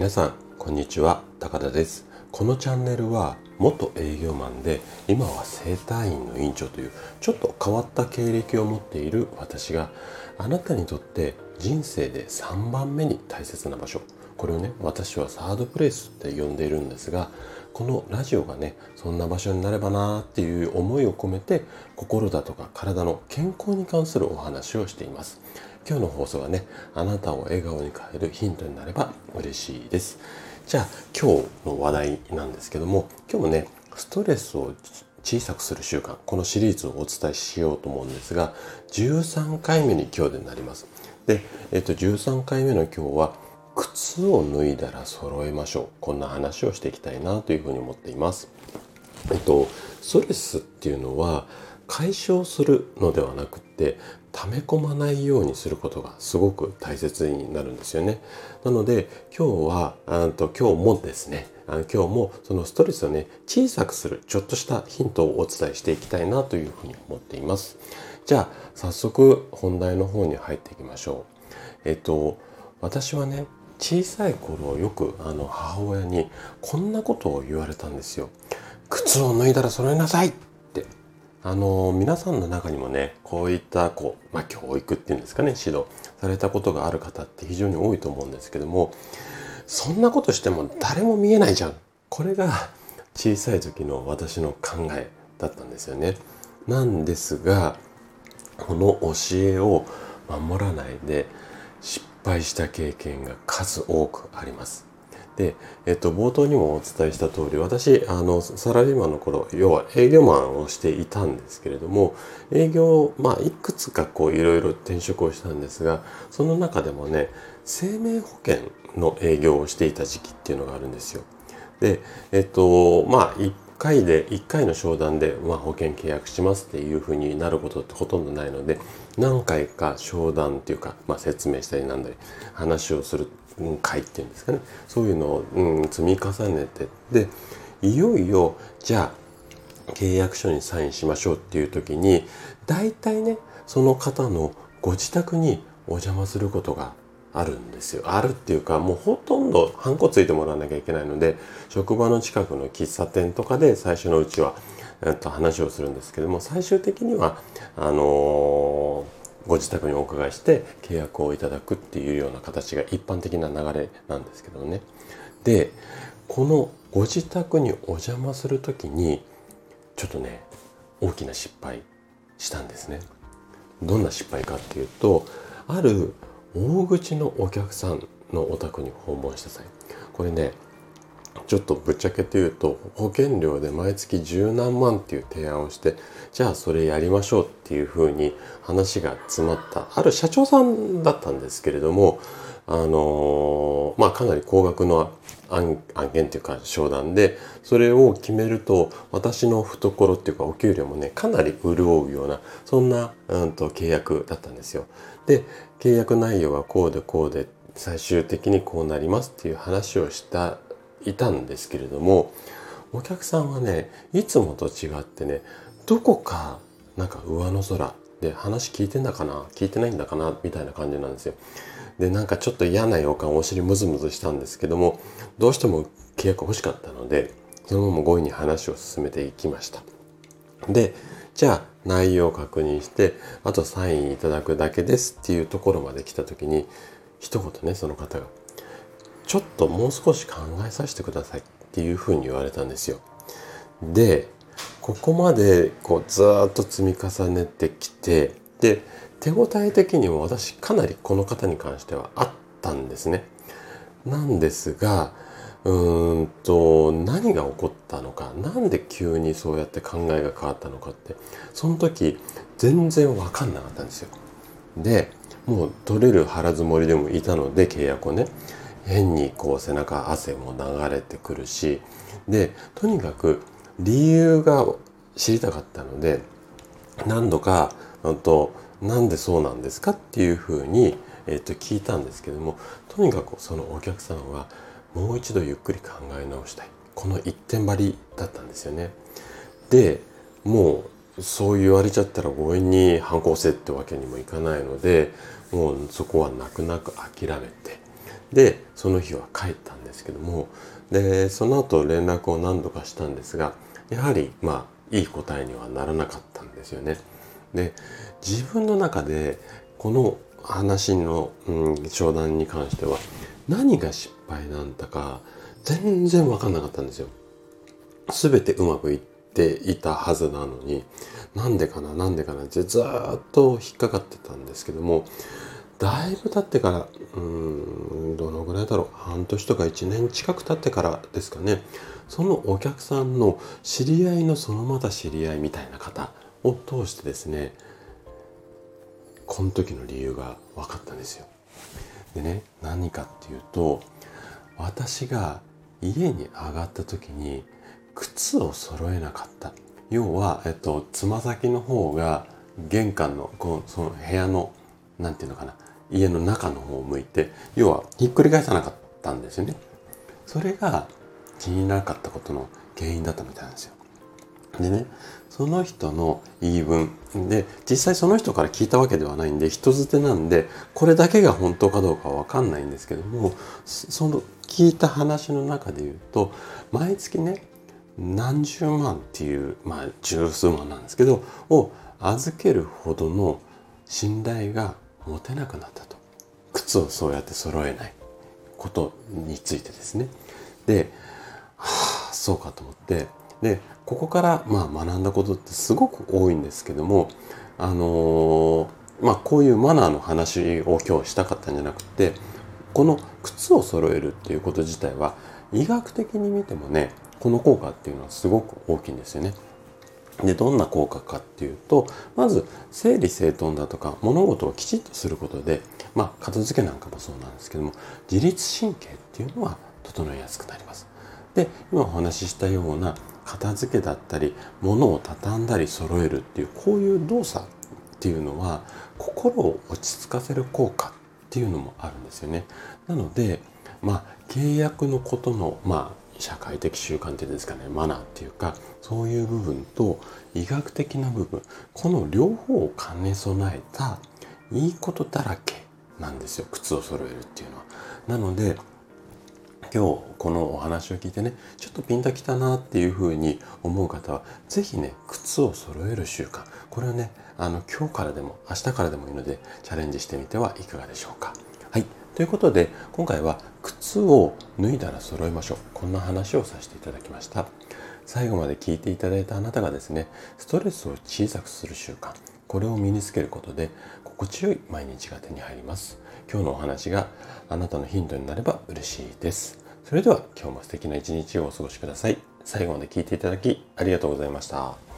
皆さんこんにちは。高田です。このチャンネルは元営業マンで今は整体院の院長というちょっと変わった経歴を持っている私があなたにとって人生で3番目に大切な場所。これをね私はサードプレイスって呼んでいるんですがこのラジオがねそんな場所になればなっていう思いを込めて心だとか体の健康に関するお話をしています。今日の放送はねあなたを笑顔に変えるヒントになれば嬉しいです。じゃあ今日の話題なんですけども今日もねストレスを小さくする習慣このシリーズをお伝えしようと思うんですが13回目に今日でなります。で、えっと、13回目の今日は靴を脱いだら揃えましょう。こんな話をしていきたいなというふうに思っています。えっとストレスっていうのは解消するのではなくって溜め込まないようにすることがすごく大切になるんですよね。なので今日はあと今日もですねあの今日もそのストレスをね小さくするちょっとしたヒントをお伝えしていきたいなというふうに思っています。じゃあ早速本題の方に入っていきましょう。えっと私はね小さい頃よくあの母親にこんなことを言われたんですよ。靴を脱いだら揃えなさいあの皆さんの中にもねこういったこう、まあ、教育っていうんですかね指導されたことがある方って非常に多いと思うんですけどもそんなことしても誰も見えないじゃんこれが小さい時の私の考えだったんですよね。なんですがこの教えを守らないで失敗した経験が数多くあります。で、えっと、冒頭にもお伝えした通り、私、あの、サラリーマンの頃、要は営業マンをしていたんですけれども、営業、まあ、いくつかこう、いろいろ転職をしたんですが、その中でもね、生命保険の営業をしていた時期っていうのがあるんですよ。で、えっと、まあ、一回で、1回の商談で、まあ、保険契約しますっていうふうになることってほとんどないので、何回か商談っていうか、まあ、説明したりなんだり、話をする会っていうんですかね。そういうのを、うん、積み重ねてでいよいよじゃあ契約書にサインしましょうっていう時に大体ねその方のご自宅にお邪魔することがあるんですよ。あるっていうかもうほとんどハンコついてもらわなきゃいけないので職場の近くの喫茶店とかで最初のうちは、えっと、話をするんですけども最終的にはあのーご自宅にお伺いして契約をいただくっていうような形が一般的な流れなんですけどね。で、このご自宅にお邪魔する時にちょっとね、大きな失敗したんですね。どんな失敗かっていうと、ある大口のお客さんのお宅に訪問した際、これね、ちょっとぶっちゃけて言うと保険料で毎月十何万っていう提案をしてじゃあそれやりましょうっていうふうに話が詰まったある社長さんだったんですけれどもあのー、まあかなり高額の案件というか商談でそれを決めると私の懐っていうかお給料もねかなり潤うようなそんな、うんと、契約だったんですよ。で契約内容はこうでこうで最終的にこうなりますっていう話をしたいたんですけれどもお客さんはねいつもと違ってねどこかなんか上の空で話聞いてんだかな聞いてないんだかなみたいな感じなんですよ。でなんかちょっと嫌な予感お尻ムズムズしたんですけどもどうしても契約欲しかったのでそのまま5位に話を進めていきました。でじゃあ内容を確認してあとサインいただくだけですっていうところまで来た時に一言ねその方がちょっともう少し考えさせてくださいっていうふうに言われたんですよ。で、ここまでこうずっと積み重ねてきて、で、手応え的にも私かなりこの方に関してはあったんですね。なんですが、うんと、何が起こったのか、なんで急にそうやって考えが変わったのかって、その時全然わかんなかったんですよ。で、もう取れる腹積もりでもいたので契約をね。変にこう背中汗も流れてくるしでとにかく理由が知りたかったので何度かとなんでそうなんですかっていうふうに、えっと、聞いたんですけどもとにかくそのお客さんはもう一度ゆっくり考え直したいこの一点張りだったんですよね。でもうそう言われちゃったら強引に反抗せってわけにもいかないのでもうそこは泣く泣く諦めてでその日は帰ったんですけどもでその後連絡を何度かしたんですがやはりまあいい答えにはならなかったんですよね。で自分の中でこの話の、うん、商談に関しては何が失敗なんだか全然分かんなかったんですよ。全てうまくいっていたはずなのになんでかななんでかなってずっと引っかかってたんですけどもだいぶ経ってからうんどのぐらいだろう半年とか1年近く経ってからですかねそのお客さんの知り合いのそのまた知り合いみたいな方を通してですねこの時の理由が分かったんですよ。でね何かっていうと私が家に上がった時に靴を揃えなかった。要は、えっと、つま先の方が玄関のこうその部屋の何て言うのかな。家の中の方を向いて要はひっくり返さなかったんですよね。それが気にならなかったことの原因だったみたいなんですよ。でねその人の言い分。で実際その人から聞いたわけではないんで人づてなんでこれだけが本当かどうかは分かんないんですけどもその聞いた話の中で言うと毎月ね何十万っていうまあ十数万なんですけどを預けるほどの信頼が持てなくなったと。靴をそうやって揃えないことについてですね。ではあそうかと思って。でここからまあ学んだことってすごく多いんですけどもあのー、まあこういうマナーの話を今日したかったんじゃなくてこの靴を揃えるっていうこと自体は医学的に見てもねこの効果っていうのはすごく大きいんですよね。でどんな効果かっていうとまず整理整頓だとか物事をきちっとすることでまあ片付けなんかもそうなんですけども自律神経っていうのは整いやすくなります。で今お話ししたような片付けだったり物を畳んだり揃えるっていうこういう動作っていうのは心を落ち着かせる効果っていうのもあるんですよね。なのでまあ契約のことのまあ社会的習慣っていうんですかねマナーっていうかそういう部分と医学的な部分この両方を兼ね備えたいいことだらけなんですよ靴を揃えるっていうのは。なので今日このお話を聞いてねちょっとピンときたなっていうふうに思う方は是非ね靴を揃える習慣。これをねあの今日からでも明日からでもいいのでチャレンジしてみてはいかがでしょうか。はい。ということで今回は靴を脱いだら揃えましょう。こんな話をさせていただきました。最後まで聞いていただいたあなたがですねストレスを小さくする習慣。これを身につけることで心地よい毎日が手に入ります。今日のお話があなたのヒントになれば嬉しいです。それでは今日も素敵な一日をお過ごしください。最後まで聞いていただきありがとうございました。